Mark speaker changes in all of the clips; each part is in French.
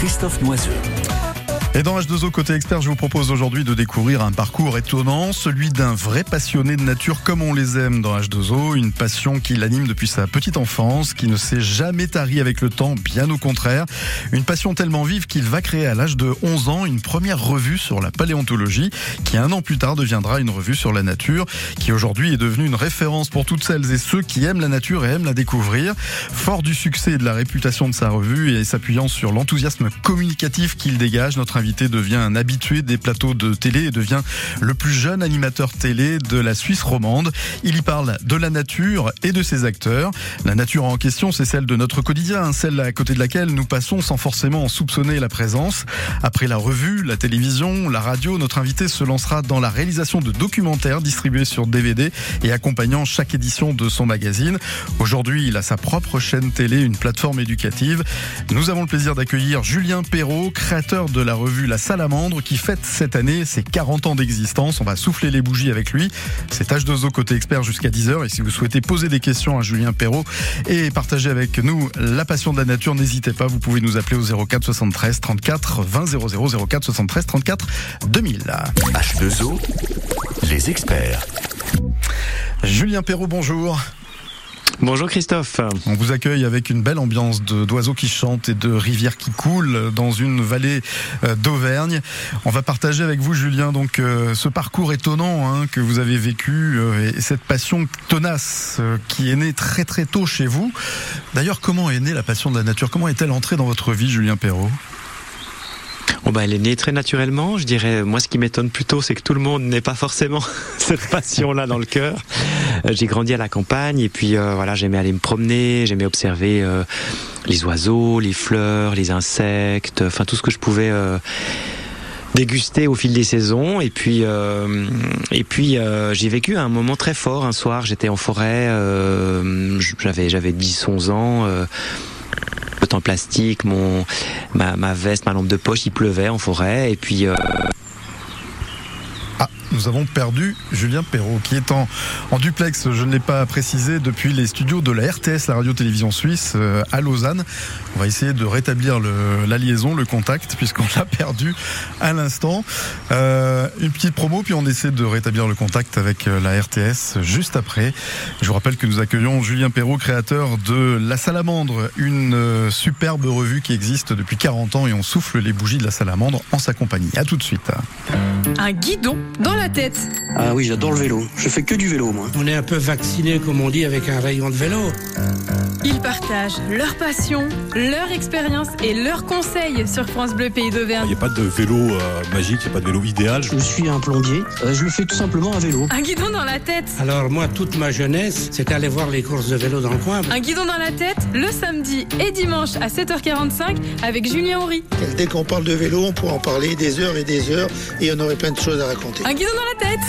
Speaker 1: Christophe Noiseux.
Speaker 2: Et dans H2O côté expert, je vous propose aujourd'hui de découvrir un parcours étonnant, celui d'un vrai passionné de nature comme on les aime dans H2O, une passion qui l'anime depuis sa petite enfance, qui ne s'est jamais tarie avec le temps, bien au contraire, une passion tellement vive qu'il va créer à l'âge de 11 ans une première revue sur la paléontologie, qui un an plus tard deviendra une revue sur la nature, qui aujourd'hui est devenue une référence pour toutes celles et ceux qui aiment la nature et aiment la découvrir. Fort du succès et de la réputation de sa revue et s'appuyant sur l'enthousiasme communicatif qu'il dégage, notre invité devient un habitué des plateaux de télé et devient le plus jeune animateur télé de la Suisse romande. Il y parle de la nature et de ses acteurs. La nature en question, c'est celle de notre quotidien, celle à côté de laquelle nous passons sans forcément en soupçonner la présence. Après la revue, la télévision, la radio, notre invité se lancera dans la réalisation de documentaires distribués sur DVD et accompagnant chaque édition de son magazine. Aujourd'hui, il a sa propre chaîne télé, une plateforme éducative. Nous avons le plaisir d'accueillir Julien Perrault, créateur de la revue la Salamandre qui fête cette année ses 40 ans d'existence. On va souffler les bougies avec lui. C'est H2O côté expert jusqu'à 10h. Et si vous souhaitez poser des questions à Julien Perrault et partager avec nous la passion de la nature, n'hésitez pas. Vous pouvez nous appeler au 04 73 34 20 00 04 73 34 2000.
Speaker 1: H2O, les experts.
Speaker 2: Julien Perrault, bonjour.
Speaker 3: Bonjour Christophe.
Speaker 2: On vous accueille avec une belle ambiance d'oiseaux qui chantent et de rivières qui coulent dans une vallée euh, d'Auvergne. On va partager avec vous, Julien, donc euh, ce parcours étonnant hein, que vous avez vécu euh, et cette passion tenace qui est née très très tôt chez vous. D'ailleurs, comment est née la passion de la nature? Comment est-elle entrée dans votre vie, Julien Perrault?
Speaker 3: Bon bah elle est née très naturellement, je dirais. Moi, ce qui m'étonne plutôt, c'est que tout le monde n'ait pas forcément cette passion-là dans le cœur. Euh, j'ai grandi à la campagne et puis euh, voilà, j'aimais aller me promener, j'aimais observer euh, les oiseaux, les fleurs, les insectes, enfin tout ce que je pouvais déguster au fil des saisons. Et puis et puis j'ai vécu un moment très fort. Un soir j'étais en forêt j'avais j'avais 10 11 ans le temps plastique mon ma, ma, veste ma lampe de poche il pleuvait en forêt. Et puis
Speaker 2: nous avons perdu Julien Perrault, qui est en, duplex, je ne l'ai pas précisé, depuis les studios de la RTS, la radio-télévision suisse, euh, à Lausanne. On va essayer de rétablir le, la liaison, le contact, puisqu'on l'a perdu à l'instant. Euh, une petite promo, puis on essaie de rétablir le contact avec euh, la RTS juste après. Je vous rappelle que nous accueillons Julien Perrault, créateur de La Salamandre, une euh, superbe revue qui existe depuis 40 ans et on souffle les bougies de la Salamandre en sa compagnie. À tout de suite.
Speaker 4: Un guidon dans la tête.
Speaker 5: Ah oui, j'adore le vélo. Je fais que du vélo, moi.
Speaker 6: On est un peu vacciné, comme on dit, avec un rayon de vélo.
Speaker 4: Ils partagent leur passion, leur expérience et leurs conseils sur France Bleu Pays d'Auvergne.
Speaker 7: Il n'y a pas de vélo euh, magique, il n'y a pas de vélo idéal.
Speaker 5: Je suis un plombier. Euh, je le fais tout simplement à vélo.
Speaker 4: Un guidon dans la tête.
Speaker 6: Alors moi, toute ma jeunesse, c'était aller voir les courses de vélo dans le coin.
Speaker 4: Un guidon dans la tête, le samedi et dimanche à 7h45 avec Julien Henry.
Speaker 8: Dès qu'on parle de vélo, on pourrait en parler des heures et des heures et on aurait plein de choses à raconter.
Speaker 4: Un guidon dans la tête.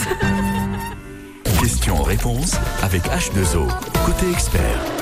Speaker 1: Questions-réponses avec H2O, côté expert.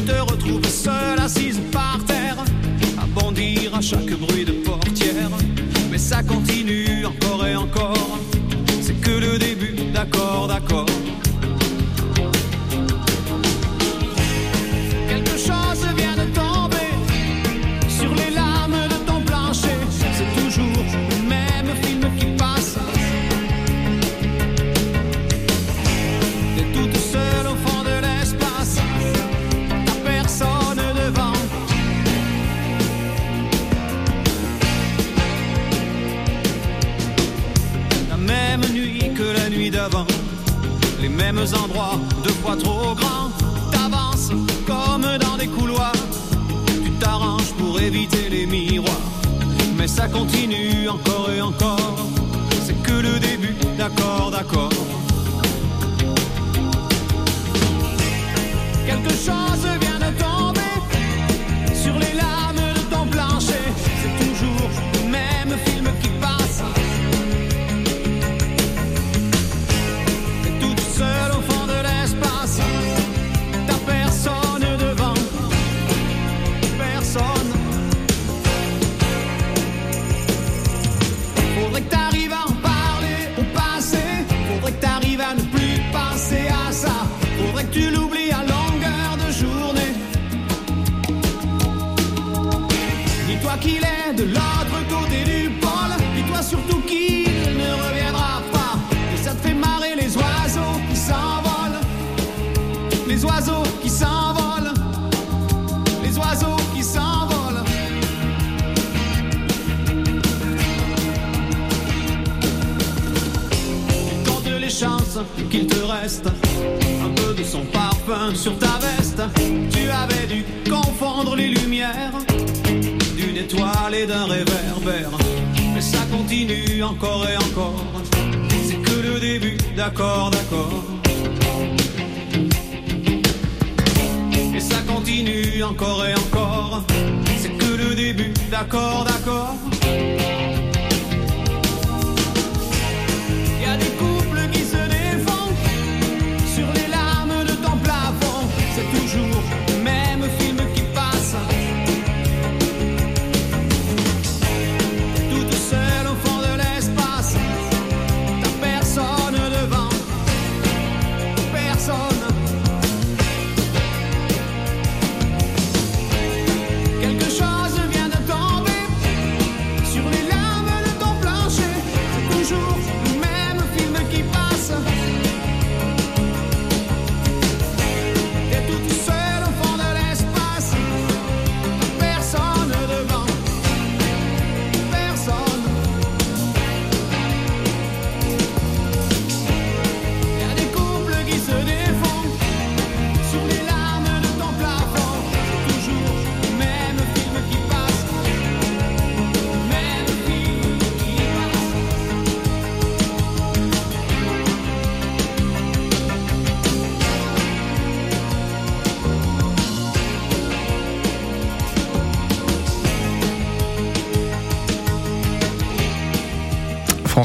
Speaker 9: tu te retrouves seule assise par terre, à bondir à chaque bruit de portière. Mais ça continue encore et encore, c'est que le début, d'accord, d'accord. Les oiseaux qui s'envolent. Les oiseaux qui s'envolent. Compte les chances qu'il te reste un peu de son parfum sur ta veste. Tu avais dû confondre les lumières d'une étoile et d'un réverbère. Mais ça continue encore et encore. C'est que le début, d'accord, d'accord. Continue encore et encore. C'est que le début, d'accord, d'accord.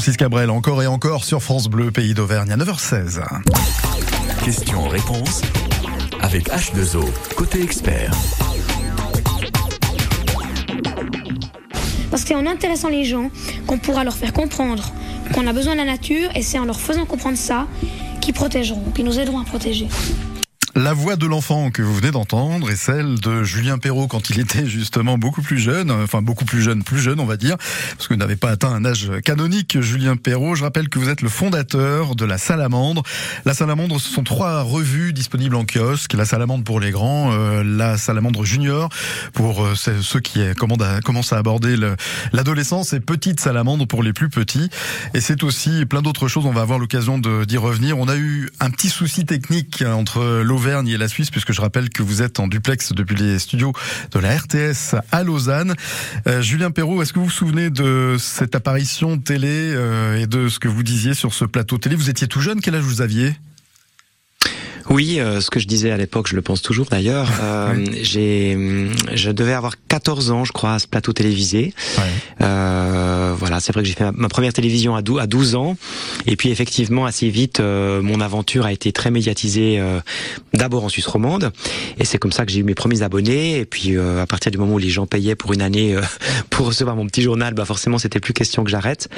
Speaker 2: Francis Cabrel, encore et encore sur France Bleu, pays d'Auvergne, à 9h16.
Speaker 1: Questions-réponses avec H2O, côté expert.
Speaker 10: Parce que c'est en intéressant les gens qu'on pourra leur faire comprendre qu'on a besoin de la nature et c'est en leur faisant comprendre ça qu'ils protégeront, qu'ils nous aideront à protéger.
Speaker 2: La voix de l'enfant que vous venez d'entendre est celle de Julien Perrault quand il était justement beaucoup plus jeune, enfin beaucoup plus jeune, plus jeune on va dire, parce que vous n'avez pas atteint un âge canonique, Julien Perrault. Je rappelle que vous êtes le fondateur de La Salamandre. La Salamandre, ce sont trois revues disponibles en kiosque. La Salamandre pour les grands, euh, La Salamandre Junior pour euh, ceux qui commencent à aborder le- l'adolescence et Petite Salamandre pour les plus petits. Et c'est aussi plein d'autres choses, on va avoir l'occasion d'y revenir. On a eu un petit souci technique entre l'Auvergne et la Suisse, puisque je rappelle que vous êtes en duplex depuis les studios de la RTS à Lausanne. Euh, Julien Perrault, est-ce que vous vous souvenez de cette apparition télé euh, et de ce que vous disiez sur ce plateau télé? Vous étiez tout jeune, quel âge vous aviez?
Speaker 3: Oui, euh, ce que je disais à l'époque, je le pense toujours d'ailleurs. Euh, J'ai, je devais avoir 14 ans, je crois, à ce plateau télévisé. Euh, voilà, c'est vrai que j'ai fait ma- première télévision à 12, à 12 ans, et puis effectivement assez vite, euh, mon aventure a été très médiatisée. euh, D'abord en Suisse romande, et c'est comme ça que j'ai eu mes premiers abonnés. Et puis euh, à partir du moment où les gens payaient pour une année euh, pour recevoir mon petit journal, bah forcément c'était plus question que j'arrête.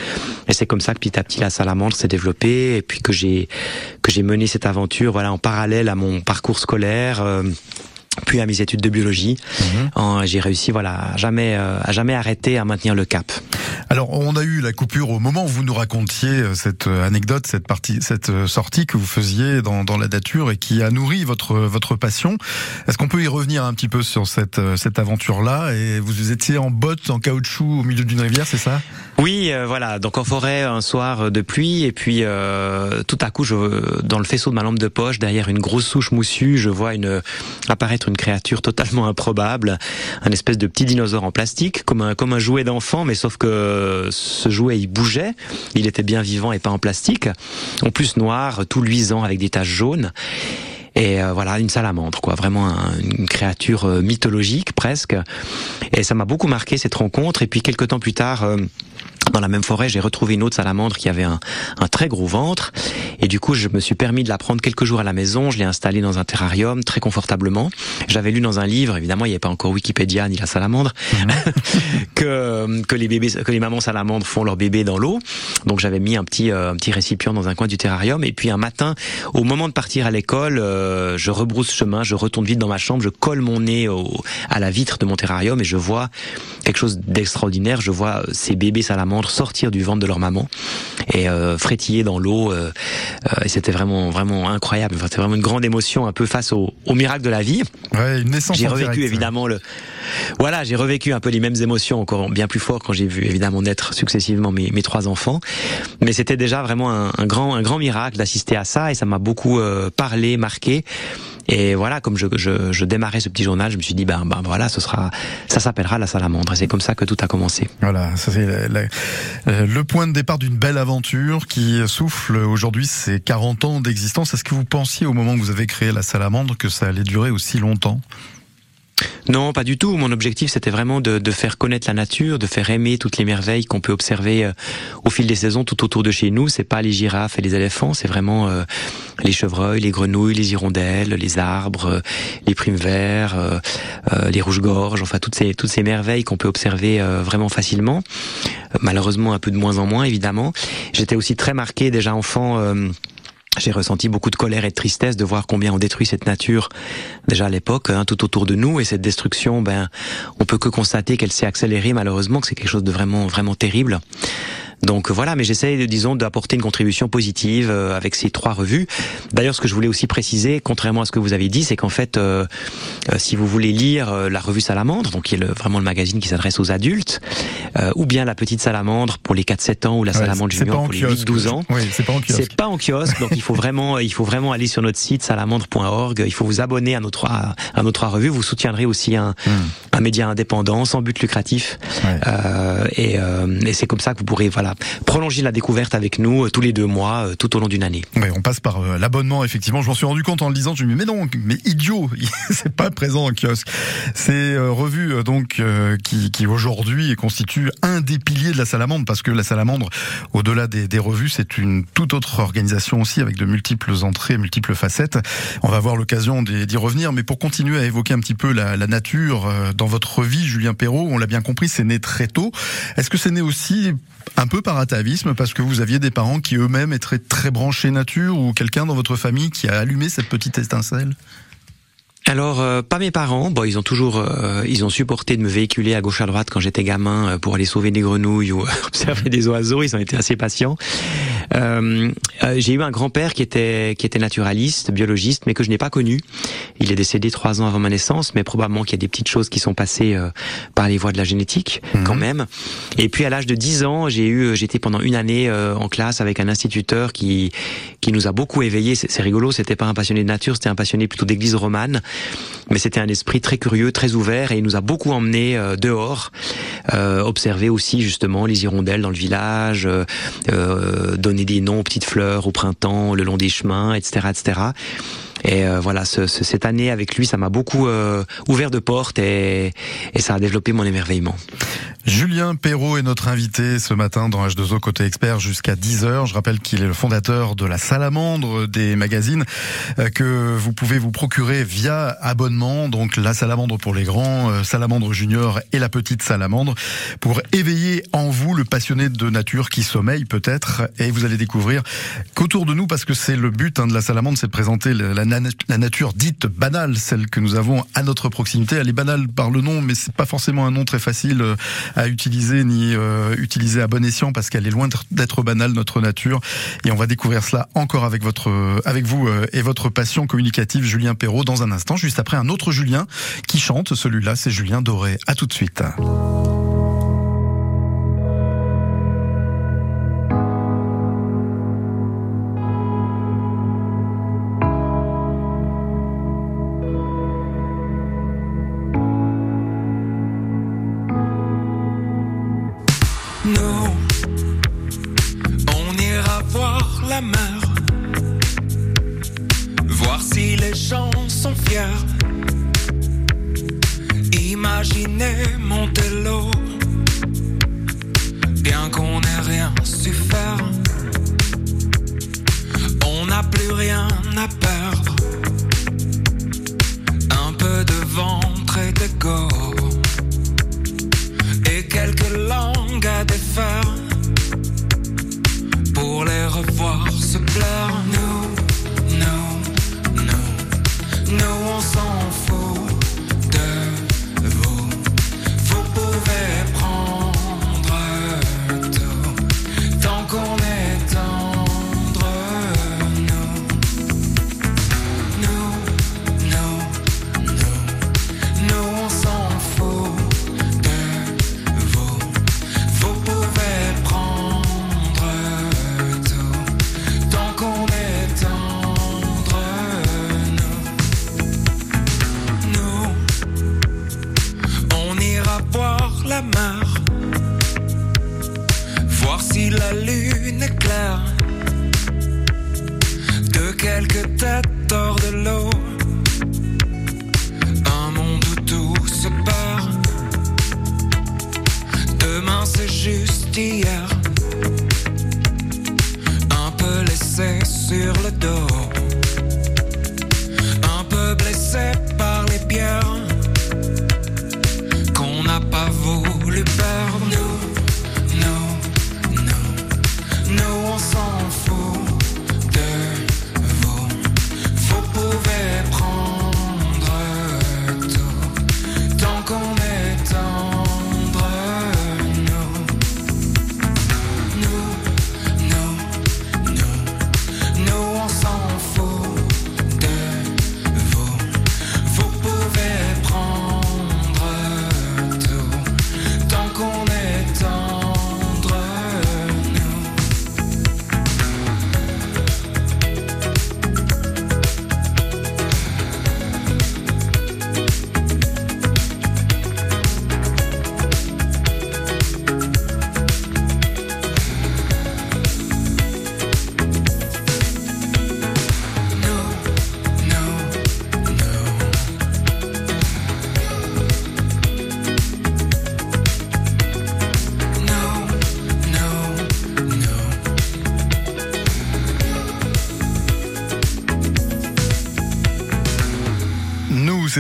Speaker 3: Et c'est comme ça que petit à petit la salamandre s'est développée, et puis que j'ai que j'ai mené cette aventure, voilà, en parallèle à mon parcours scolaire. Puis à mes études de biologie, En- j'ai réussi, voilà, à jamais, euh, à jamais arrêter, à maintenir le cap.
Speaker 2: Alors, on a eu la coupure au moment où vous nous racontiez euh, cette euh, anecdote, cette partie, cette sortie que vous faisiez dans, dans la nature et qui a nourri votre votre passion. Est-ce qu'on peut y revenir un petit peu sur cette cette aventure-là? Et vous étiez en botte, en caoutchouc, au milieu d'une rivière, c'est ça?
Speaker 3: Oui, euh, voilà. Donc en forêt, un soir de pluie, et puis euh, tout à coup, je, dans le faisceau de ma lampe de poche, derrière une grosse souche moussue, je vois une, apparaître une créature totalement improbable, un espèce de petit dinosaure en plastique, comme un, comme un jouet d'enfant, mais sauf que ce jouet, il bougeait, il était bien vivant et pas en plastique, en plus noir, tout luisant avec des taches jaunes. Et euh, voilà, une salamandre, quoi, vraiment une créature euh, mythologique presque. Et ça m'a beaucoup marqué cette rencontre. Et puis quelques temps plus tard. Euh, dans la même forêt, j'ai retrouvé une autre salamandre qui avait un, un, très gros ventre. Et du coup, je me suis permis de la prendre quelques jours à la maison. Je l'ai installée dans un terrarium très confortablement. J'avais lu dans un livre, évidemment, il n'y avait pas encore Wikipédia ni la salamandre, mhm. que, que les bébés, que les mamans salamandres font leur bébé dans l'eau. Donc j'avais mis un petit, euh, un petit récipient dans un coin du terrarium. Et puis un matin, au moment de partir à l'école, euh, je rebrousse chemin, je retourne vite dans ma chambre, je colle mon nez au, à la vitre de mon terrarium et je vois quelque chose d'extraordinaire. Je vois ces bébés salamandres sortir du ventre de leur maman et euh, frétiller dans l'eau. Euh, euh, et c'était vraiment vraiment incroyable. Enfin, c'était vraiment une grande émotion, un peu face au, au miracle de la vie.
Speaker 2: Ouais, une naissance.
Speaker 3: J'ai revécu évidemment le. Voilà, j'ai revécu un peu les mêmes émotions, encore bien plus fort quand j'ai vu évidemment naître successivement mes, mes trois enfants. Mais c'était déjà vraiment un, un, grand un grand miracle d'assister à ça et ça m'a beaucoup parlé, marqué. Et voilà, comme je, je, je, démarrais ce petit journal, je me suis dit, ben, ben voilà, ce sera, ça s'appellera la salamandre. Et c'est comme ça que tout a commencé.
Speaker 2: Voilà, ça c'est euh, le point de départ d'une belle aventure qui souffle aujourd'hui ses 40 ans d'existence. Est-ce que vous pensiez au moment où vous avez créé la salamandre que ça allait durer aussi longtemps?
Speaker 3: Non, pas du tout. Mon objectif, c'était vraiment de, de, faire connaître la nature, de faire aimer toutes les merveilles qu'on peut observer euh, au fil des saisons tout autour de chez nous. C'est pas les girafes et les éléphants, c'est vraiment euh, les chevreuils, les grenouilles, les hirondelles, les arbres, euh, les primes verts, les rouges-gorges, enfin toutes ces toutes ces merveilles qu'on peut observer vraiment facilement. Malheureusement, un peu de moins en moins, évidemment. J'étais aussi très marqué déjà enfant j'ai ressenti beaucoup de colère et de tristesse de voir combien on détruit cette nature déjà à l'époque, hein, tout autour de nous, et cette destruction, ben, on peut que constater qu'elle s'est accélérée malheureusement, que c'est quelque chose de vraiment, vraiment terrible. Donc voilà, mais j'essaie, disons, d'apporter une contribution positive euh, avec ces trois revues. D'ailleurs, ce que je voulais aussi préciser, contrairement à ce que vous avez dit, c'est qu'en fait, euh, euh si vous voulez lire euh, la revue Salamandre, donc qui est le, vraiment le magazine qui s'adresse aux adultes, ou bien la petite Salamandre pour les 4-7 ans ou la Salamandre junior pour les 8-12 ans,
Speaker 2: oui, c'est pas en kiosque.
Speaker 3: C'est pas en kiosque, donc il faut vraiment, il faut vraiment aller sur notre site salamandre.org. Il faut vous abonner à nos trois, à nos trois revues. Vous soutiendrez aussi un, hmm. un média indépendant, sans but lucratif, ouais. et, et c'est comme ça que vous pourrez, voilà prolonger la découverte avec nous euh, tous les deux mois, euh, tout au long d'une année.
Speaker 2: On passe par euh, l'abonnement, effectivement. Je m'en suis rendu compte en le lisant. Je me dis, mais non, mais idiot, c'est pas présent en kiosque. C'est revue donc qui, aujourd'hui constitue un des piliers de la salamandre, parce que la salamandre, au-delà des, des, revues, c'est une toute autre organisation aussi, avec de multiples entrées, multiples facettes. On va avoir l'occasion d'y revenir, mais pour continuer à évoquer un petit peu la, la nature dans votre vie, Julien Perrault, on l'a bien compris, c'est né très tôt. Est-ce que c'est né aussi un peu par atavisme parce que vous aviez des parents qui eux-mêmes étaient très branchés nature ou quelqu'un dans votre famille qui a allumé cette petite étincelle?
Speaker 3: Alors, euh, pas mes parents. Bon, ils ont toujours, euh, ils ont supporté de me véhiculer à gauche à droite quand j'étais gamin euh, pour aller sauver des grenouilles ou observer des oiseaux. Ils ont été assez patients. j'ai eu un grand-père qui était qui était naturaliste, biologiste, mais que je n'ai pas connu. Il est décédé trois ans avant ma naissance, mais probablement qu'il y a des petites choses qui sont passées par les voies de la génétique, mhm. quand même. Et puis à l'âge de 10 ans, j'ai eu, j'étais pendant une année en classe avec un instituteur qui qui nous a beaucoup éveillés. C'est rigolo. C'était pas un passionné de nature, c'était un passionné plutôt d'église romane mais c'était un esprit très curieux, très ouvert, et il nous a beaucoup emmenés euh, dehors, euh, observer aussi justement les hirondelles dans le village, euh, euh, donner des noms aux petites fleurs au printemps, le long des chemins, etc., etc. Et euh, voilà, ce, ce, cette année avec lui, ça m'a beaucoup euh, ouvert de portes et, et, ça a développé mon émerveillement.
Speaker 2: Julien Perrault est notre invité ce matin dans H2O Côté Expert jusqu'à 10h. Je rappelle qu'il est le fondateur de la Salamandre des magazines euh, que vous pouvez vous procurer via abonnement. Donc la Salamandre pour les grands, Salamandre Junior et la petite Salamandre pour éveiller en vous le passionné de nature qui sommeille peut-être. Et vous allez découvrir qu'autour de nous, parce que c'est le but hein, de la Salamandre, c'est de présenter la la nature dite banale, celle que nous avons à notre proximité. Elle est banale par le nom, mais c'est pas forcément un nom très facile euh, à utiliser ni euh, utiliser à bon escient parce qu'elle est loin d'être banale notre nature. Et on va découvrir cela encore avec votre, avec vous euh, et votre passion communicative, Julien Perrault, dans un instant, juste après un autre Julien qui chante. Celui-là, c'est Julien Doré. À tout de suite.
Speaker 11: Voir si la lune est claire. De quelques têtes hors de l'eau, un monde où tout se perd. Demain c'est juste hier, un peu laissé sur le dos,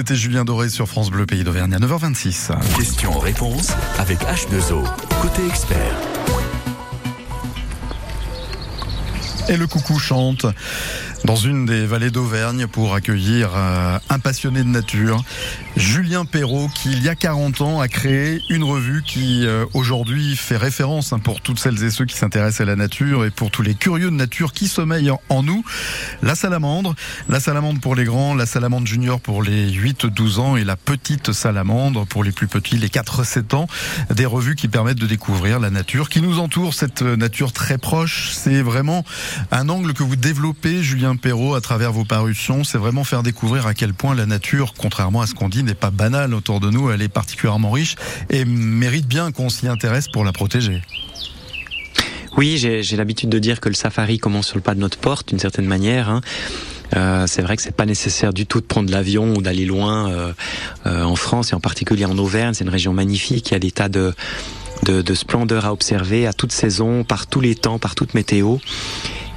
Speaker 2: c'était Julien Doré sur France Bleu Pays d'Auvergne à 9h26.
Speaker 1: Question-réponse avec H2O, côté expert.
Speaker 2: Et le coucou chante dans une des vallées d'Auvergne pour accueillir euh, un passionné de nature, Julien Perrault, qui il y a 40 ans a créé une revue qui euh, aujourd'hui fait référence hein, pour toutes celles et ceux qui s'intéressent à la nature et pour tous les curieux de nature qui sommeillent en, nous. La salamandre, la salamandre pour les grands, la salamandre junior pour les 8-12 ans et la petite salamandre pour les plus petits, les 4-7 ans. Des revues qui permettent de découvrir la nature qui nous entoure, cette nature très proche. C'est vraiment un angle que vous développez, Julien Perrault, à travers vos parutions. C'est vraiment faire découvrir à quel point la nature, contrairement à ce qu'on dit, n'est pas banale autour de nous. Elle est particulièrement riche et mérite bien qu'on s'y intéresse pour la protéger.
Speaker 3: Oui, j'ai l'habitude de dire que le safari commence sur le pas de notre porte, d'une certaine manière. hein. Euh, c'est vrai que c'est pas nécessaire du tout de prendre l'avion ou d'aller loin euh, euh, en France et en particulier en Auvergne. C'est une région magnifique. Il y a des tas de, de, de splendeur à observer à toute saison, par tous les temps, par toute météo.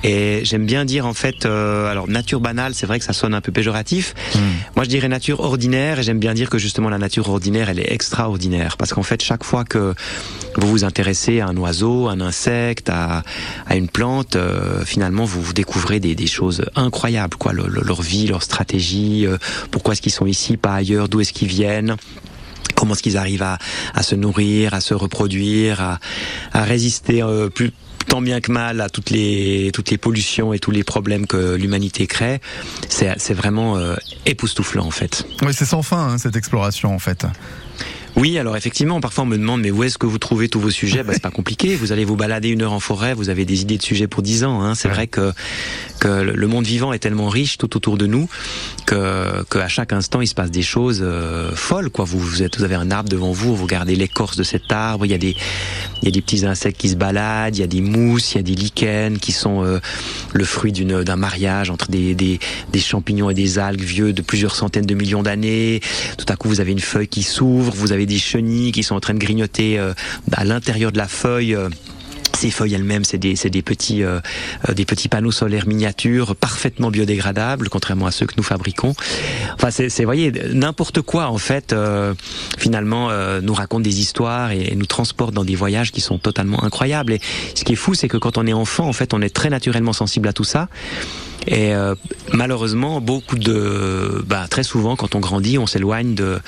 Speaker 3: Et j'aime bien dire en fait, euh, alors nature banale, c'est vrai que ça sonne un peu péjoratif. Moi, je dirais nature ordinaire, et j'aime bien dire que justement la nature ordinaire, elle est extraordinaire, parce qu'en fait, chaque fois que vous vous intéressez à un oiseau, un insecte, à, à une plante, euh, finalement, vous, vous découvrez des, des choses incroyables, quoi, le- le- leur vie, leur stratégie, euh, pourquoi est-ce qu'ils sont ici, pas ailleurs, d'où est-ce qu'ils viennent comment est-ce qu'ils arrivent à, à se nourrir, à se reproduire, à, à résister euh, plus tant bien que mal à toutes les toutes les pollutions et tous les problèmes que l'humanité crée. C'est vraiment euh, époustouflant en fait.
Speaker 2: Oui, c'est sans fin hein, cette exploration en fait.
Speaker 3: Oui, alors effectivement, parfois on me demande mais où est-ce que vous trouvez tous vos sujets? Bah, C'est pas compliqué. Vous allez vous balader une heure en forêt, vous avez des idées de sujets pour dix ans. Hein. C'est vrai que que le monde vivant est tellement riche tout autour de nous que qu'à chaque instant il se passe des choses euh, folles. Quoi, vous vous, êtes, vous avez un arbre devant vous, vous regardez l'écorce de cet arbre, il y a des il y a des petits insectes qui se baladent, il y a des mousses, il y a des lichens qui sont euh, le fruit d'une d'un mariage entre des, des des champignons et des algues vieux de plusieurs centaines de millions d'années. Tout à coup, vous avez une feuille qui s'ouvre, vous avez des chenilles qui sont en train de grignoter euh, à l'intérieur de la feuille. euh, ces feuilles elles-mêmes, c'est des, des petits, euh, des petits panneaux solaires miniatures, parfaitement biodégradables, contrairement à ceux que nous fabriquons. Enfin, c'est, voyez, n'importe quoi en fait, finalement, nous raconte des histoires et, et nous transporte dans des voyages qui sont totalement incroyables. Et ce qui est fou, c'est que quand on est enfant, en fait, on est très naturellement sensible à tout ça. Et euh, malheureusement, beaucoup de, bah, très souvent, quand on grandit, on s'éloigne de,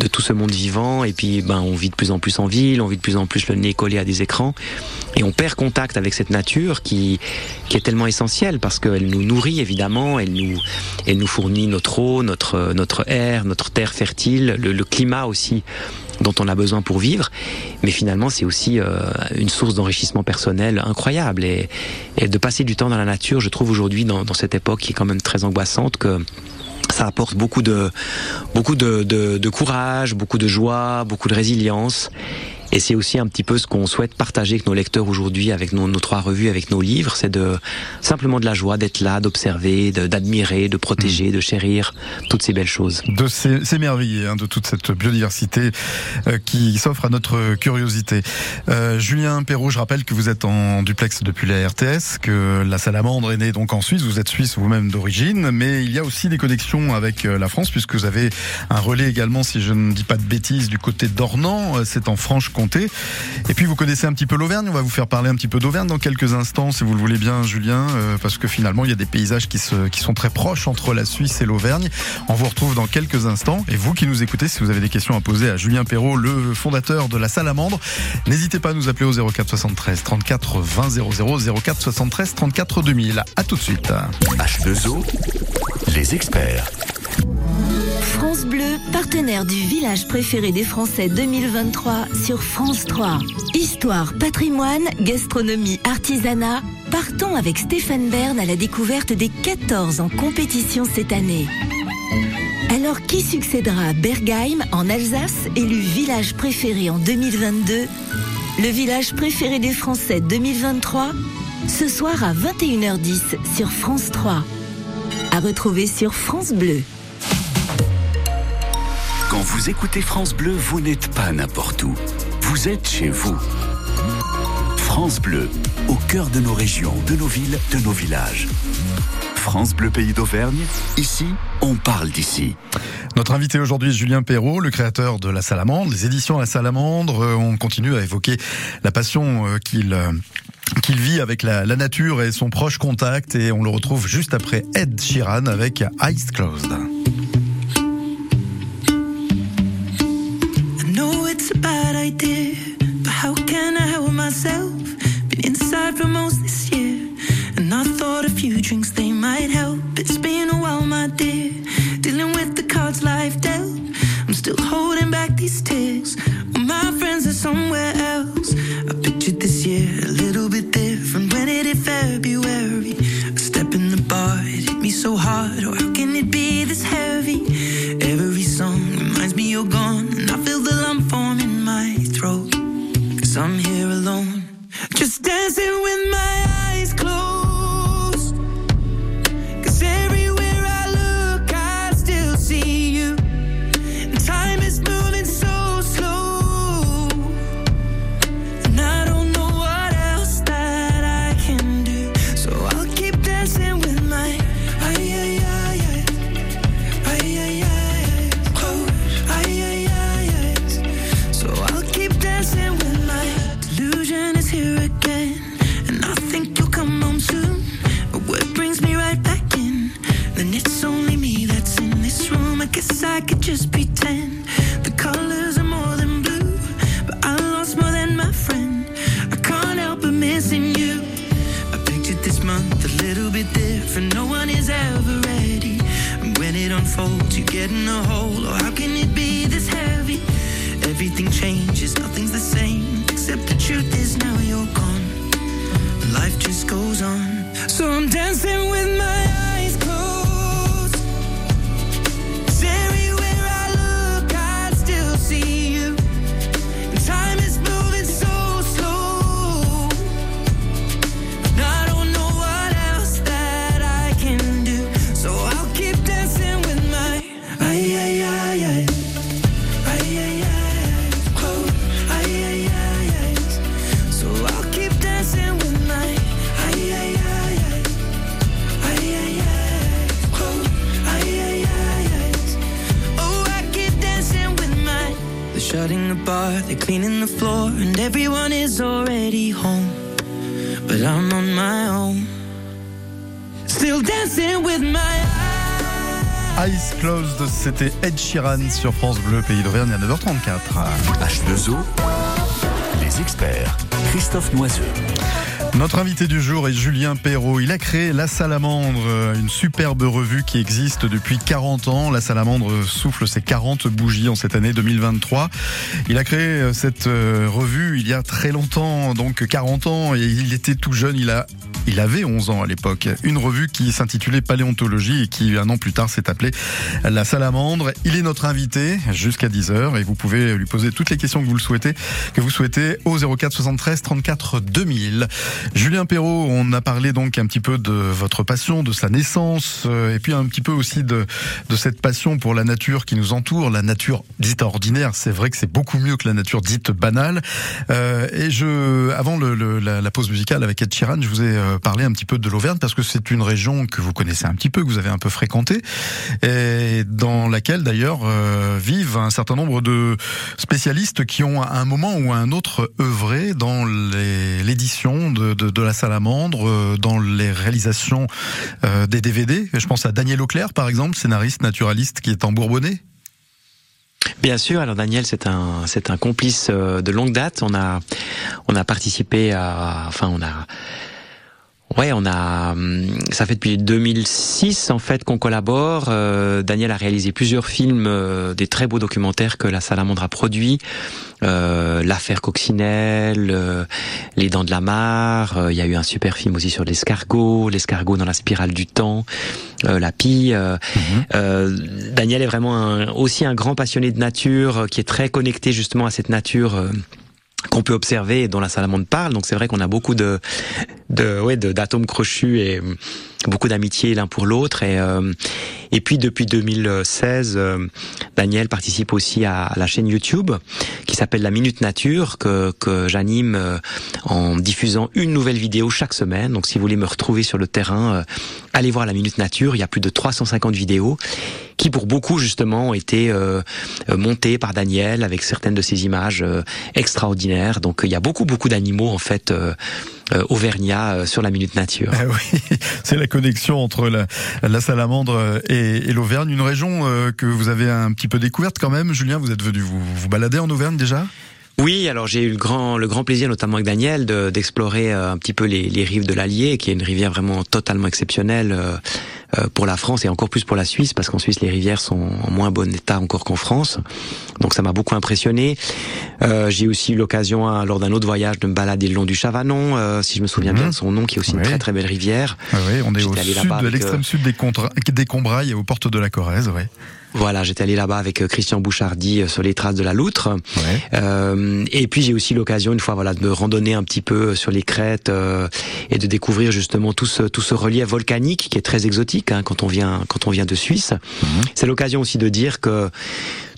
Speaker 3: de tout ce monde vivant. Et puis, ben, on vit de plus en plus en ville, on vit de plus en plus le nez collé à des écrans, et on perd contact avec cette nature qui, qui est tellement essentielle parce qu'elle nous nourrit évidemment, elle nous, elle nous fournit notre eau, notre, notre air, notre terre fertile, le, le climat aussi dont on a besoin pour vivre, mais finalement c'est aussi euh, une source d'enrichissement personnel incroyable et, et de passer du temps dans la nature, je trouve aujourd'hui dans, dans cette époque qui est quand même très angoissante que ça apporte beaucoup de beaucoup de, de, de courage, beaucoup de joie, beaucoup de résilience. Et c'est aussi un petit peu ce qu'on souhaite partager avec nos lecteurs aujourd'hui, avec nos, trois revues, avec nos livres, c'est de simplement de la joie d'être là, d'observer, d'admirer, de, protéger, de chérir toutes ces belles choses.
Speaker 2: De s'émerveiller hein, de toute cette biodiversité euh, qui s'offre à notre curiosité. Euh, Julien Perrault, je rappelle que vous êtes en duplex depuis la RTS, que la salamandre est née donc en Suisse, vous êtes suisse vous-même d'origine, mais il y a aussi des connexions avec euh, la France puisque vous avez un relais également, si je ne dis pas de bêtises, du côté d'Ornans, c'est en Franche Et puis vous connaissez un petit peu l'Auvergne, on va vous faire parler un petit peu d'Auvergne dans quelques instants, si vous le voulez bien, Julien, euh, parce que finalement il y a des paysages qui sont très proches entre la Suisse et l'Auvergne. On vous retrouve dans quelques instants. Et vous qui nous écoutez, si vous avez des questions à poser à Julien Perrault, le fondateur de la Salamandre, n'hésitez pas à nous appeler au 04 73 34 20 00 04 73 34 2000. À tout de suite.
Speaker 1: H2O, les experts.
Speaker 12: France Bleu, partenaire du village préféré des Français 2023 sur France 3. Histoire, patrimoine, gastronomie, artisanat. Partons avec Stéphane Bern à la découverte des 14 en compétition cette année. Alors qui succédera à Bergheim en Alsace, élu village préféré en 2022 Le village préféré des Français 2023 Ce soir à 21h10 sur France 3. À retrouver sur France Bleu.
Speaker 1: Quand vous écoutez France Bleu, vous n'êtes pas n'importe où. Vous êtes chez vous. France Bleu, au cœur de nos régions, de nos villes, de nos villages. France Bleu Pays d'Auvergne, ici, on parle d'ici.
Speaker 2: Notre invité aujourd'hui est Julien Perrault, le créateur de La Salamandre, les éditions La Salamandre. On continue à évoquer la passion qu'il qu'il vit avec la, la, nature et son proche contact et on le retrouve juste après Ed Sheeran avec Eyes Closed.
Speaker 13: Most this year, and I thought a few drinks they might help. It's been a while, my dear, dealing with the cards life dealt. I'm still holding back these tears. Well, my friends are somewhere else. I pictured
Speaker 2: c'était Ed Sheeran sur France Bleu, Pays d'Auvergne à 9h34.
Speaker 1: H2O, les experts, Christophe Noiseux.
Speaker 2: Notre invité du jour est Julien Perrault. Il a créé La Salamandre, une superbe revue qui existe depuis 40 ans. La Salamandre souffle ses 40 bougies en cette année 2023. Il a créé cette euh, revue il y a très longtemps, donc 40 ans, et il était tout jeune. Il a il avait 11 ans à l'époque. Une revue qui s'intitulait Paléontologie et qui, un an plus tard, s'est appelée La Salamandre. Il est notre invité jusqu'à 10h et vous pouvez lui poser toutes les questions que vous le souhaitez, que vous souhaitez au 04 73 34 2000. Julien Perrault, on a parlé donc un petit peu de votre passion, de sa naissance, euh, et puis un petit peu aussi de, de cette passion pour la nature qui nous entoure, la nature dite ordinaire. C'est vrai que c'est beaucoup mieux que la nature dite banale. Euh, et je, avant le, le, la, la, pause musicale avec Ed Sheeran, je vous ai euh, parlé un petit peu de l'Auvergne parce que c'est une région que vous connaissez un petit peu, que vous avez un peu fréquenté, et dans laquelle d'ailleurs euh, vivent un certain nombre de spécialistes qui ont à un moment ou à un autre œuvré dans l'édition de, la salamandre, euh, dans les réalisations des DVD. Je pense à Daniel Auclair par exemple, scénariste naturaliste qui est en Bourbonnais.
Speaker 3: Bien sûr. Alors Daniel, c'est un c'est un complice de longue date. On a on a participé à enfin on a Ouais, on a, hum, ça fait depuis 2006 en fait qu'on collabore. Euh, Daniel a réalisé plusieurs films, euh, des très beaux documentaires que la Salamandre a produits. Euh, L'affaire Coccinelle, euh, Les Dents de la Mare. Euh, il y a eu un super film aussi sur l'escargot, l'escargot dans la spirale du temps, la pie. Mm-hmm. Daniel est vraiment un, aussi un grand passionné de nature, qui est très connecté justement à cette nature qu'on peut observer dont la salamandre parle. Donc c'est vrai qu'on a beaucoup de, de ouais, d'atomes crochus et beaucoup d'amitié l'un pour l'autre. Et, euh, et puis depuis 2016, euh, Daniel participe aussi à, la chaîne YouTube qui s'appelle La Minute Nature que, que j'anime euh, en diffusant une nouvelle vidéo chaque semaine. Donc si vous voulez me retrouver sur le terrain, allez voir La Minute Nature. Il y a plus de 350 vidéos pour beaucoup justement ont été euh, montées par Daniel avec certaines de ces images extraordinaires. Donc il y a beaucoup beaucoup d'animaux en fait euh, Auvergnat euh, sur la Minute Nature.
Speaker 2: Ah oui, c'est la connexion entre la, la salamandre et, et l'Auvergne, une région euh, que vous avez un petit peu découverte quand même. Julien, vous êtes venu vous, vous balader en Auvergne déjà?
Speaker 3: Oui, alors j'ai eu le grand, le grand plaisir, notamment avec Daniel, d'explorer un petit peu les, les rives de l'Allier, qui est une rivière vraiment totalement exceptionnelle euh, pour la France et encore plus pour la Suisse, parce qu'en Suisse les rivières sont en moins bon état encore qu'en France. Donc ça m'a beaucoup impressionné. Euh, j'ai aussi eu l'occasion, hein, lors d'un autre voyage, de me balader le long du Chavanon, euh, si je me souviens bien de son nom, qui est aussi une très très belle rivière.
Speaker 2: Ah oui, on est au sud, de l'extrême sud des, des Combrailles, aux portes de la Corrèze, ouais.
Speaker 3: Voilà, j'étais allé là-bas avec euh, Christian Bouchardy euh, sur les traces de la loutre. Ouais. Euh, et puis j'ai aussi l'occasion une fois voilà de randonner un petit peu sur les crêtes euh, et de découvrir justement tout ce tout ce relief volcanique qui est très exotique hein, quand on vient quand on vient de Suisse. Mhm. C'est l'occasion aussi de dire que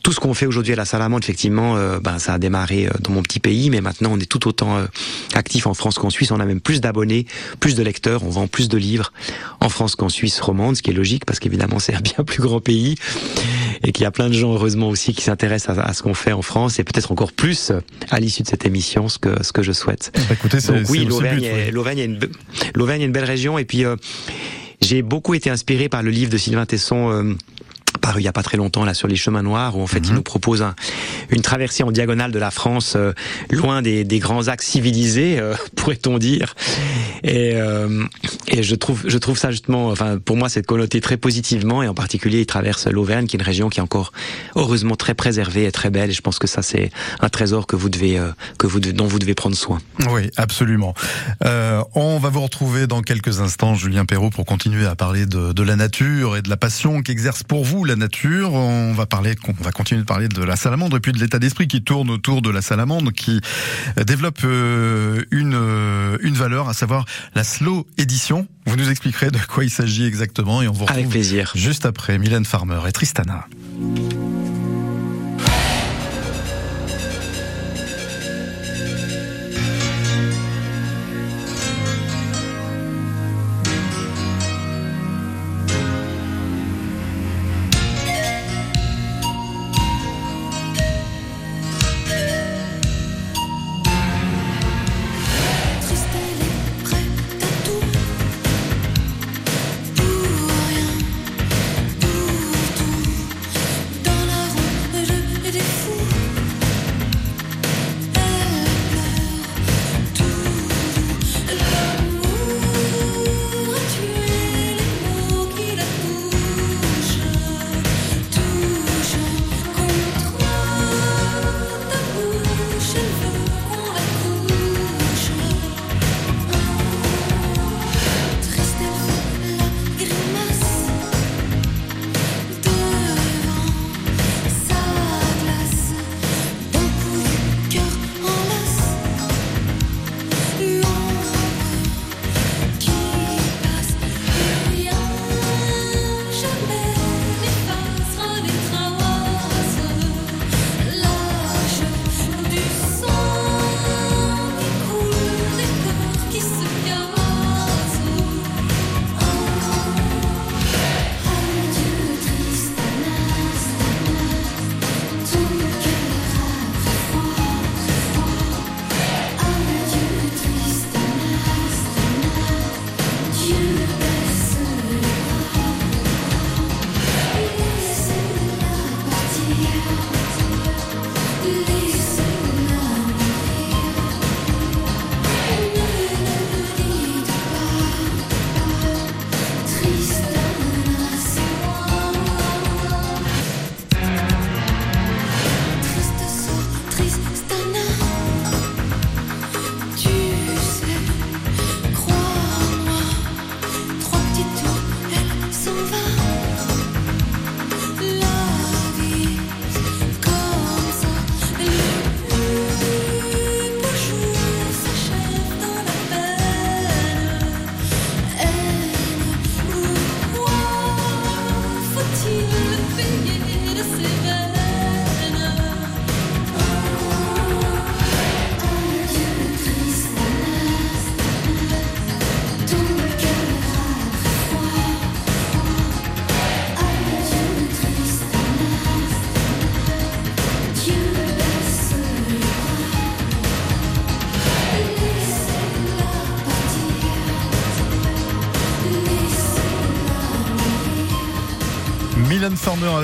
Speaker 3: tout ce qu'on fait aujourd'hui à la Salamande, effectivement, euh, ben, ça a démarré euh, dans mon petit pays, mais maintenant on est tout autant euh, actif en France qu'en Suisse. On a même plus d'abonnés, plus de lecteurs, on vend plus de livres en France qu'en Suisse romande, ce qui est logique parce qu'évidemment c'est un bien plus grand pays et qu'il y a plein de gens heureusement aussi qui s'intéressent à, à, ce qu'on fait en France et peut-être encore plus à l'issue de cette émission, ce que ce que je souhaite.
Speaker 2: Bah, écoutez,
Speaker 3: Donc oui, l'Auvergne est, l'Auvergne est, une l'Auvergne est une belle région et puis j'ai beaucoup été inspiré par le livre de Sylvain Tesson paru il y a pas très longtemps là sur les chemins noirs où en fait il mhm. nous propose un, une traversée en diagonale de la France euh, loin des, des, grands axes civilisés euh, pourrait-on dire et, euh, et je trouve je trouve ça justement enfin pour moi c'est connoté très positivement et en particulier il traverse l'Auvergne qui est une région qui est encore heureusement très préservée et très belle et je pense que ça c'est un trésor que vous devez que vous dont vous devez prendre soin.
Speaker 2: Oui, absolument. on va vous retrouver dans quelques instants Julien Perrault pour continuer à parler de, de la nature et de la passion qu'exerce pour vous la nature. On va parler, on va continuer de parler de la salamandre et puis de l'état d'esprit qui tourne autour de la salamandre, qui développe euh, une euh, une valeur, à savoir la slow édition. Vous nous expliquerez de quoi il s'agit exactement et on vous retrouve
Speaker 3: Avec plaisir.
Speaker 2: juste après Mylène Farmer et Tristana.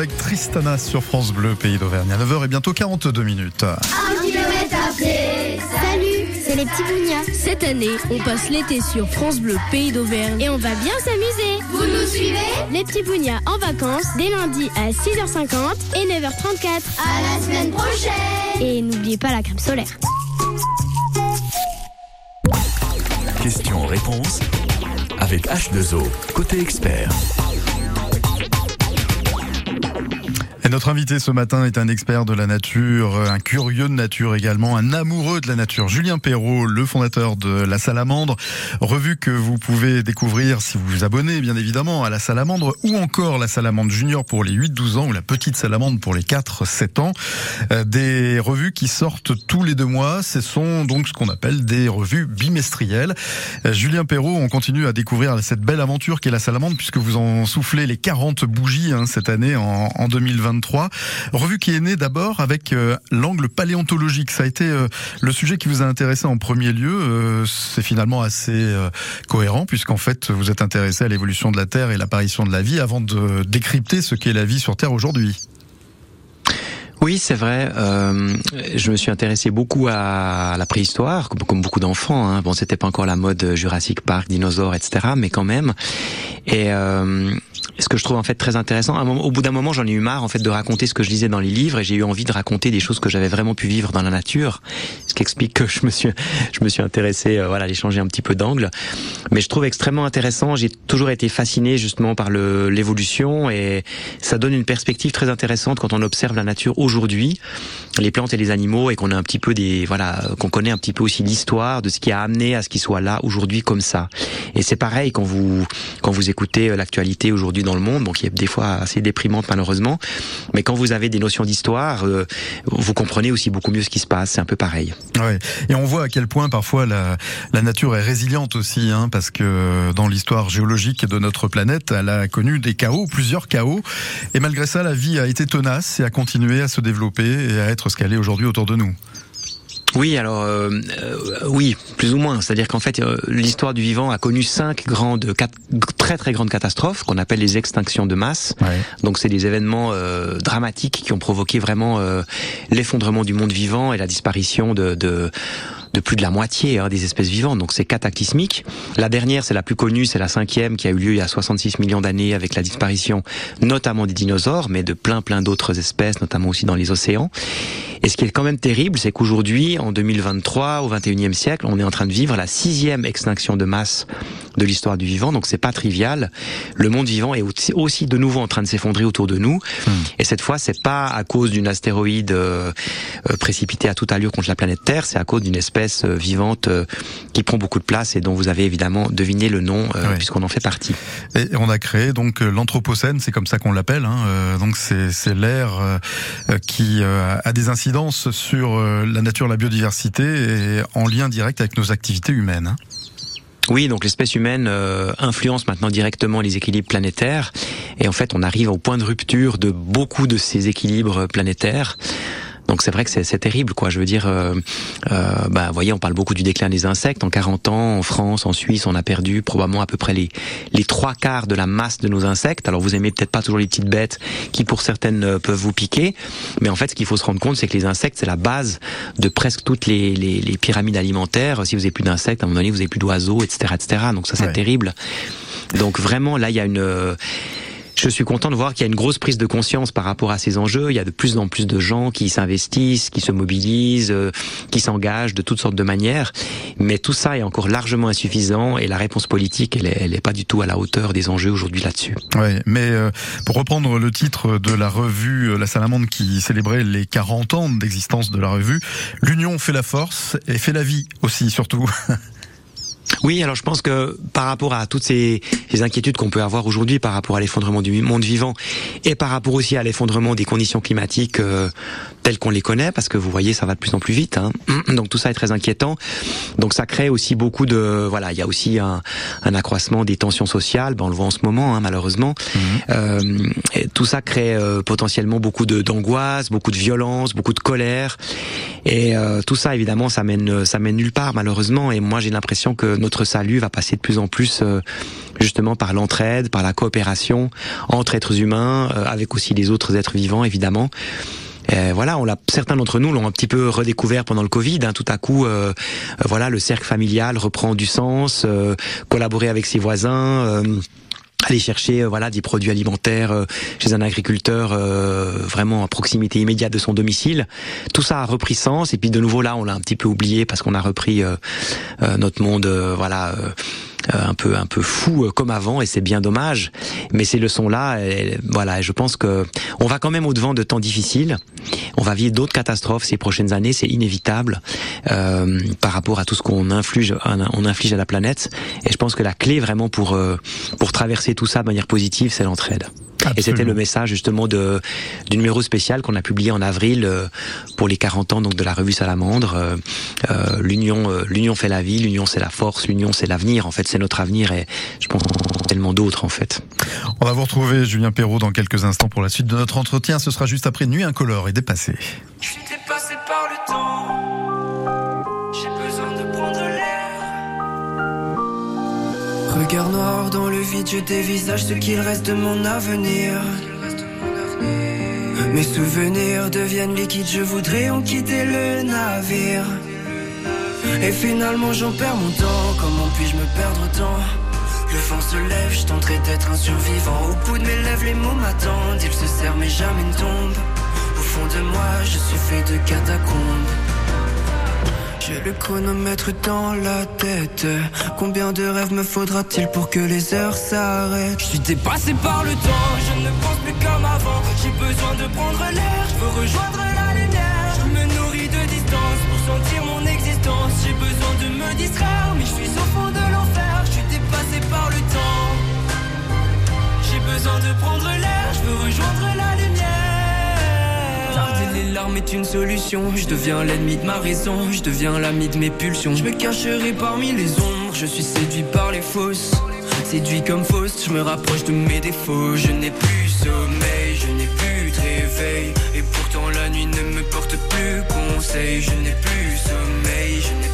Speaker 2: Avec Tristana sur France Bleu, pays d'Auvergne. À 9h et bientôt 42 minutes.
Speaker 14: Salut, c'est les petits bougnats. Cette année, on passe l'été sur France Bleu Pays d'Auvergne et on va bien s'amuser. Vous nous suivez? Les petits bougnats en vacances dès lundi à 6h50 et 9h34. À la semaine prochaine. Et n'oubliez pas la crème solaire.
Speaker 1: Question-réponse avec H2O, côté expert.
Speaker 2: Notre invité ce matin est un expert de la nature, un curieux de nature également, un amoureux de la nature. Julien Perrault, le fondateur de La Salamandre, revue que vous pouvez découvrir si vous vous abonnez bien évidemment à La Salamandre ou encore La Salamandre Junior pour les 8-12 ans ou La Petite Salamandre pour les 4-7 ans. Euh, Des revues qui sortent tous les deux mois. Ce sont donc ce qu'on appelle des revues bimestrielles. Euh, Julien Perrault, on continue à découvrir cette belle aventure qu'est La Salamandre puisque vous en soufflez les 40 bougies hein, cette année en, en 2023. Revue qui est née d'abord avec euh, l'angle paléontologique. Ça a été euh, le sujet qui vous a intéressé en premier lieu. Euh, C'est finalement assez cohérent puisqu'en fait vous êtes intéressé à l'évolution de la Terre et l'apparition de la vie avant de décrypter ce qu'est la vie sur Terre aujourd'hui.
Speaker 3: Oui, c'est vrai. Euh, je me suis intéressé beaucoup à la préhistoire, comme, beaucoup d'enfants. Hein. Bon, c'était pas encore la mode Jurassic Park, dinosaures, etc. Mais quand même. Et euh, ce que je trouve en fait très intéressant, au bout d'un moment, j'en ai eu marre en fait de raconter ce que je lisais dans les livres, et j'ai eu envie de raconter des choses que j'avais vraiment pu vivre dans la nature. Ce qui explique que je me suis, je me suis intéressé, euh, voilà, j'ai changé un petit peu d'angle. Mais je trouve extrêmement intéressant. J'ai toujours été fasciné justement par l'évolution, et ça donne une perspective très intéressante quand on observe la nature aujourd'hui, aujourd'hui les plantes et les animaux, et qu'on a un petit peu des, voilà, qu'on connaît un petit peu aussi l'histoire de ce qui a amené à ce qu'il soit là aujourd'hui comme ça. Et c'est pareil quand vous quand vous écoutez euh, l'actualité aujourd'hui dans le monde, bon, qui est des fois assez déprimante malheureusement, mais quand vous avez des notions d'histoire, euh, vous comprenez aussi beaucoup mieux ce qui se passe. C'est un peu pareil.
Speaker 2: Ouais. Et on voit à quel point parfois la, la nature est résiliente aussi, hein, parce que dans l'histoire géologique de notre planète, elle a connu des chaos, plusieurs chaos, et malgré ça, la vie a été tenace et a continué à se développer et à être ce qu'elle est aujourd'hui autour de nous.
Speaker 3: Oui, alors euh, euh, oui, plus ou moins. C'est-à-dire qu'en fait, euh, l'histoire du vivant a connu cinq grandes, cat- très très grandes catastrophes qu'on appelle les extinctions de masse. Donc c'est des événements dramatiques qui ont provoqué vraiment l'effondrement du monde vivant et la disparition de, de de plus de la moitié hein, des espèces vivantes, donc c'est cataclysmique. La dernière, c'est la plus connue, c'est la cinquième qui a eu lieu il y a 66 millions d'années avec la disparition notamment des dinosaures, mais de plein plein d'autres espèces, notamment aussi dans les océans. Et ce qui est quand même terrible, c'est qu'aujourd'hui, en 2023, au 21e siècle, on est en train de vivre la sixième extinction de masse de l'histoire du vivant, donc c'est pas trivial. Le monde vivant est aussi- de nouveau en train de s'effondrer autour de nous. Et cette fois, c'est pas à cause d'une astéroïde euh, euh, précipitée à toute allure contre la planète Terre, c'est à cause d'une espèce euh, vivante euh, qui prend beaucoup de place et dont vous avez évidemment deviné le nom euh, puisqu'on en fait partie.
Speaker 2: Et on a créé donc l'anthropocène, c'est comme ça qu'on l'appelle. Hein, donc c'est l'ère qui a des incidences sur la nature, la biodiversité et en lien direct avec nos activités humaines.
Speaker 3: Oui, donc l'espèce humaine euh, influence maintenant directement les équilibres planétaires. Et en fait, on arrive au point de rupture de beaucoup de ces équilibres planétaires. Donc c'est vrai que c'est c'est terrible, quoi. Je veux dire, euh, euh, bah, vous voyez, on parle beaucoup du déclin des insectes. En 40 ans, en France, en Suisse, on a perdu probablement à peu près les les trois quarts de la masse de nos insectes. Alors vous aimez peut-être pas toujours les petites bêtes qui, pour certaines, euh, peuvent vous piquer, mais en fait, ce qu'il faut se rendre compte, c'est que les insectes, c'est la base de presque toutes les, les, les pyramides alimentaires. Si vous avez plus d'insectes, à un moment donné, vous avez plus d'oiseaux, etc., etc. Donc ça, c'est
Speaker 2: Ouais.
Speaker 3: terrible. Donc vraiment, là, il y a une euh, je suis content de voir qu'il y a une grosse prise de conscience par rapport à ces enjeux. Il y a de plus en plus de gens qui s'investissent, qui se mobilisent, euh, qui s'engagent de toutes sortes de manières. Mais tout ça est encore largement insuffisant et la réponse politique, elle est, elle est pas du tout à la hauteur des enjeux aujourd'hui là-dessus.
Speaker 2: Ouais, mais euh, pour reprendre le titre de la revue euh, La Salamandre qui célébrait les 40 ans d'existence de la revue, l'union fait la force et fait la vie aussi surtout.
Speaker 3: Oui, alors je pense que par rapport à toutes ces, ces inquiétudes qu'on peut avoir aujourd'hui par rapport à l'effondrement du monde vivant et par rapport aussi à l'effondrement des conditions climatiques euh, telles qu'on les connaît, parce que vous voyez, ça va de plus en plus vite. Hein. Donc tout ça est très inquiétant. Donc ça crée aussi beaucoup de, voilà, il y a aussi un, un accroissement des tensions sociales. Ben, on le voit en ce moment, hein, malheureusement. Euh, et tout ça crée euh, potentiellement beaucoup d'angoisse, beaucoup de violence, beaucoup de colère. Et tout ça, évidemment, ça mène, ça mène nulle part, malheureusement. Et moi, j'ai l'impression que notre salut va passer de plus en plus, euh, justement, par l'entraide, par la coopération entre êtres humains, euh, avec aussi les autres êtres vivants, évidemment. Et voilà, on l'a. Certains d'entre nous l'ont un petit peu redécouvert pendant le Covid. Hein, tout à coup, euh, euh, voilà, le cercle familial reprend du sens. euh, collaborer avec ses voisins. euh, aller chercher euh, voilà des produits alimentaires euh, chez un agriculteur euh, vraiment à proximité immédiate de son domicile. Tout ça a repris sens et puis de nouveau là on l'a un petit peu oublié parce qu'on a repris euh, notre monde voilà un peu un peu fou euh, comme avant et c'est bien dommage. Mais ces leçons là voilà je pense que on va quand même au devant de temps difficiles. On va vivre d'autres catastrophes ces prochaines années c'est inévitable euh, par rapport à tout ce qu'on inflige on inflige à la planète. Et je pense que la clé vraiment pour euh, pour traverser tout ça de manière positive c'est l'entraide. Et c'était le message justement de du numéro spécial qu'on a publié en avril euh, pour les 40 ans donc de la revue Salamandre. Euh, euh, l'union, euh, l'union fait la vie, l'union c'est la force, l'union c'est l'avenir. En fait, c'est notre avenir et je pense tellement d'autres en fait.
Speaker 2: On va vous retrouver Julien Perrault dans quelques instants pour la suite de notre entretien. Ce sera juste après Nuit incolore et dépassé.
Speaker 11: Je suis dépassé par le temps. J'ai besoin de prendre l'air.
Speaker 15: Regard noir dans le vide, je dévisage ce qu'il reste de mon avenir. Mes souvenirs deviennent liquides, je voudrais en quitter le navire. Et finalement j'en perds mon temps, comment puis-je me perdre autant Le vent se lève, je tenterai d'être un survivant. Au bout de mes lèvres, les mots m'attendent, ils se serrent mais jamais ne tombent. Au fond de moi, je suis fait de catacombes. J'ai le chronomètre dans la tête. Combien de rêves me faudra-t-il pour que les heures s'arrêtent Je suis dépassé par le temps, je ne pense plus comme avant. J'ai besoin de prendre l'air, je veux rejoindre me mais je suis au fond de l'enfer. Je suis dépassé par le temps. J'ai besoin de prendre l'air, je veux rejoindre la lumière. Tarder les larmes est une solution. Je deviens l'ennemi de ma raison. Je deviens l'ami de mes pulsions. Je me cacherai parmi les ombres. Je suis séduit par les fausses. Séduit comme fausse, je me rapproche de mes défauts. Je n'ai plus sommeil, je n'ai plus de réveil. Et pourtant la nuit ne me porte plus conseil. Je n'ai plus sommeil, je n'ai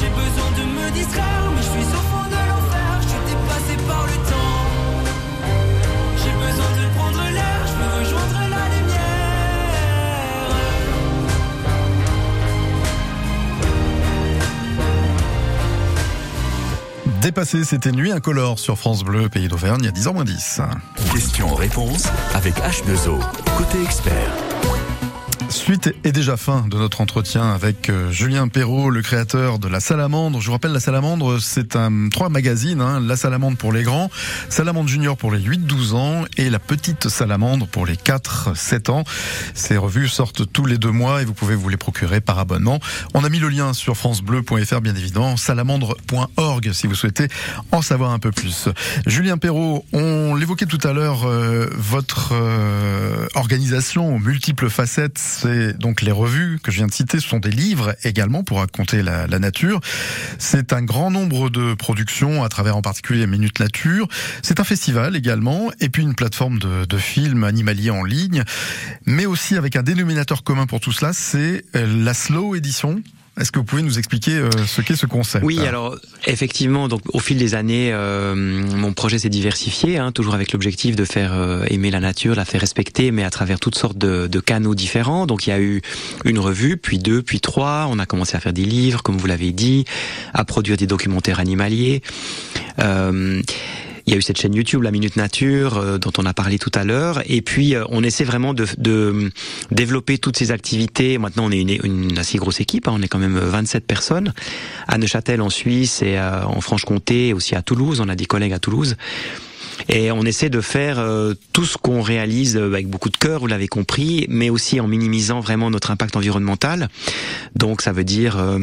Speaker 15: J'ai besoin de me distraire, mais je suis au fond de l'enfer. Je suis dépassé par le temps. J'ai besoin de prendre l'air, je veux rejoindre la lumière.
Speaker 2: Dépassé, c'était Nuit incolore sur France Bleu, pays d'Auvergne, il y a 10h moins 10.
Speaker 1: Question-réponse avec H2O, côté expert.
Speaker 2: Suite et déjà fin de notre entretien avec euh, Julien Perrault, le créateur de La Salamandre. Je vous rappelle, La Salamandre, c'est un trois magazines, hein, La Salamandre pour les grands, Salamandre Junior pour les 8-12 ans et La Petite Salamandre pour les 4-7 ans. Ces revues sortent tous les deux mois et vous pouvez vous les procurer par abonnement. On a mis le lien sur francebleu.fr, bien évidemment, salamandre.org si vous souhaitez en savoir un peu plus. Julien Perrault, on l'évoquait tout à l'heure, euh, votre euh, organisation aux multiples facettes, c'est donc les revues que je viens de citer, sont des livres également pour raconter la, la nature. C'est un grand nombre de productions à travers en particulier Minute Nature. C'est un festival également et puis une plateforme de, de films animaliers en ligne, mais aussi avec un dénominateur commun pour tout cela, c'est euh, la slow édition. Est-ce que vous pouvez nous expliquer euh, ce qu'est ce concept
Speaker 3: Oui, alors effectivement, donc au fil des années, euh, mon projet s'est diversifié, hein, toujours avec l'objectif de faire euh, aimer la nature, la faire respecter, mais à travers toutes sortes de, de, canaux différents. Donc il y a eu une revue, puis deux, puis trois. On a commencé à faire des livres, comme vous l'avez dit, à produire des documentaires animaliers. Euh, il y a eu cette chaîne YouTube, La Minute Nature, euh, dont on a parlé tout à l'heure. Et puis, euh, on essaie vraiment de, de, développer toutes ces activités. Maintenant, on est une, une assez grosse équipe. Hein. on est quand même 27 personnes. À Neuchâtel, en Suisse, et euh, en Franche-Comté, et aussi à Toulouse. On a des collègues à Toulouse. Et on essaie de faire euh, tout ce qu'on réalise avec beaucoup de cœur, vous l'avez compris, mais aussi en minimisant vraiment notre impact environnemental. Donc, ça veut dire... Euh,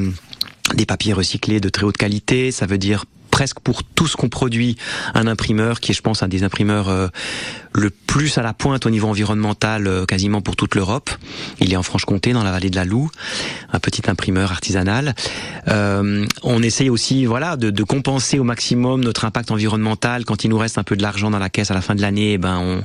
Speaker 3: des papiers recyclés de très haute qualité, ça veut dire presque pour tout ce qu'on produit un imprimeur qui est je pense un des imprimeurs euh, le plus à la pointe au niveau environnemental euh, quasiment pour toute l'Europe. Il est en Franche-Comté dans la vallée de la Loue, un petit imprimeur artisanal. Euh, on essaye aussi voilà de, compenser au maximum notre impact environnemental quand il nous reste un peu de l'argent dans la caisse à la fin de l'année, eh ben on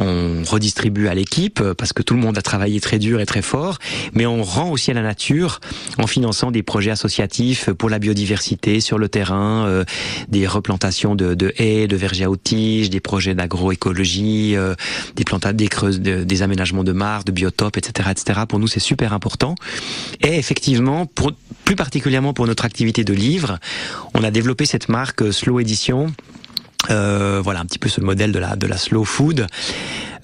Speaker 3: on redistribue à l'équipe parce que tout le monde a travaillé très dur et très fort, mais on rend aussi à la nature en finançant des projets associatifs pour la biodiversité sur le terrain, euh, des replantations de, de, haies, de vergers à tiges, des projets d'agroécologie, euh, des planta des creuses, de, des aménagements de mares, de biotopes, etc., etc. Pour nous, c'est super important. Et effectivement, pour, plus particulièrement pour notre activité de livre, on a développé cette marque Slow Edition euh, voilà un petit peu ce modèle de la de la slow food.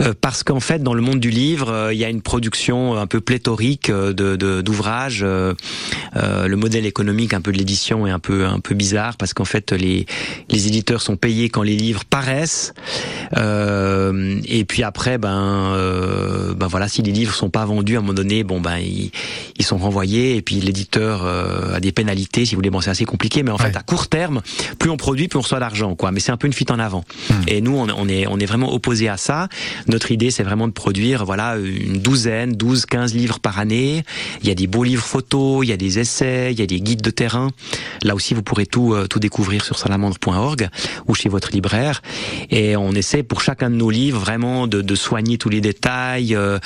Speaker 3: Euh, parce qu'en fait dans le monde du livre euh, il y a une production un peu pléthorique euh, de d'ouvrages. Euh, le modèle économique un peu de l'édition est un peu un peu bizarre parce qu'en fait les les éditeurs sont payés quand les livres paraissent. Et puis après ben ben voilà si les livres sont pas vendus à un moment donné bon ben ils, ils sont renvoyés et puis l'éditeur a des pénalités si vous voulez. Bon c'est assez compliqué mais en ouais. fait à court terme plus on produit plus on reçoit d'argent quoi. Mais c'est un peu une fuite en avant. Mmh. Et nous, on, on, est, on est vraiment opposé à ça. Notre idée, c'est vraiment de produire, voilà, une douzaine, 12, 15 livres par année. Il y a des beaux livres photos, il y a des essais, il y a des guides de terrain. Là aussi, vous pourrez tout, euh, tout découvrir sur salamandre.org ou chez votre libraire. Et on essaie pour chacun de nos livres vraiment de, de soigner tous les détails, euh,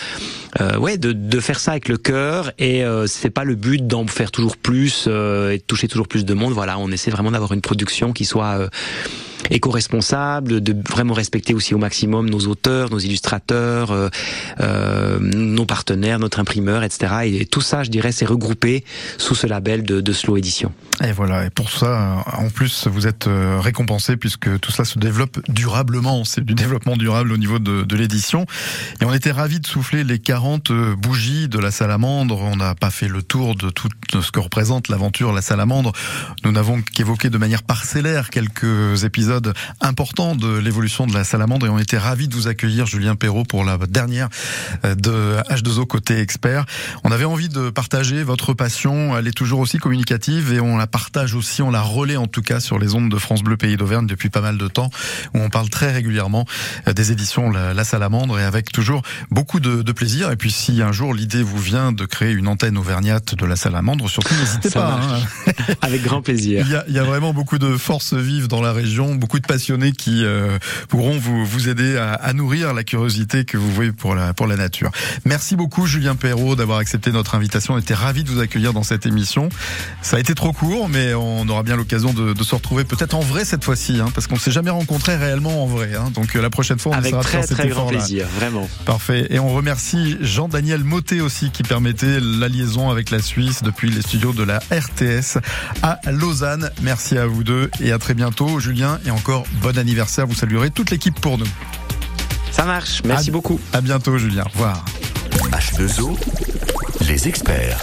Speaker 3: euh, ouais, de, de faire ça avec le cœur. Et c'est pas le but d'en faire toujours plus et de toucher toujours plus de monde. Voilà, on essaie vraiment d'avoir une production qui soit éco-responsable, de vraiment respecter aussi au maximum nos auteurs, nos illustrateurs, euh, euh, nos partenaires, notre imprimeur, etc. Et, tout ça, je dirais, c'est regroupé sous ce label de, de, Slow Edition.
Speaker 2: Et voilà, et pour ça, en plus, vous êtes euh, récompensé puisque tout cela se développe durablement. C'est du développement durable au niveau de, de l'édition. Et on était ravis de souffler les 40 bougies de la salamandre. On n'a pas fait le tour de tout ce que représente l'aventure La Salamandre. Nous n'avons qu'évoqué de manière parcellaire quelques épisodes important de l'évolution de la salamandre et on était ravis de vous accueillir Julien Perrault pour la dernière de H2O côté expert. On avait envie de partager votre passion, elle est toujours aussi communicative et on la partage aussi, on la relaie en tout cas sur les ondes de France Bleu Pays d'Auvergne depuis pas mal de temps où on parle très régulièrement des éditions La, la Salamandre et avec toujours beaucoup de, de, plaisir et puis si un jour l'idée vous vient de créer une antenne auvergnate de la Salamandre, surtout n'hésitez pas.
Speaker 3: Hein. avec grand plaisir.
Speaker 2: Il y, a, il y a vraiment beaucoup de forces vives dans la région, beaucoup de passionnés qui euh, pourront vous, vous aider à, à, nourrir la curiosité que vous voyez pour la, pour la nature. Merci beaucoup Julien Perrault d'avoir accepté notre invitation. On était ravis de vous accueillir dans cette émission. Ça a été trop court, mais on aura bien l'occasion de, de, se retrouver peut-être en vrai cette fois-ci, hein, parce qu'on s'est jamais rencontré réellement en vrai. Hein, donc euh, la prochaine fois, on
Speaker 3: Avec
Speaker 2: essaiera
Speaker 3: très, très grand plaisir, vraiment.
Speaker 2: Parfait. Et on remercie Jean-Daniel Motet aussi qui permettait la liaison avec la Suisse depuis les studios de la RTS à Lausanne. Merci à vous deux et à très bientôt, Julien. Et encore bon anniversaire. Vous saluerez toute l'équipe pour nous.
Speaker 3: Ça marche. Merci
Speaker 2: à,
Speaker 3: beaucoup.
Speaker 2: À bientôt, Julien. Au revoir.
Speaker 1: H2O, les experts.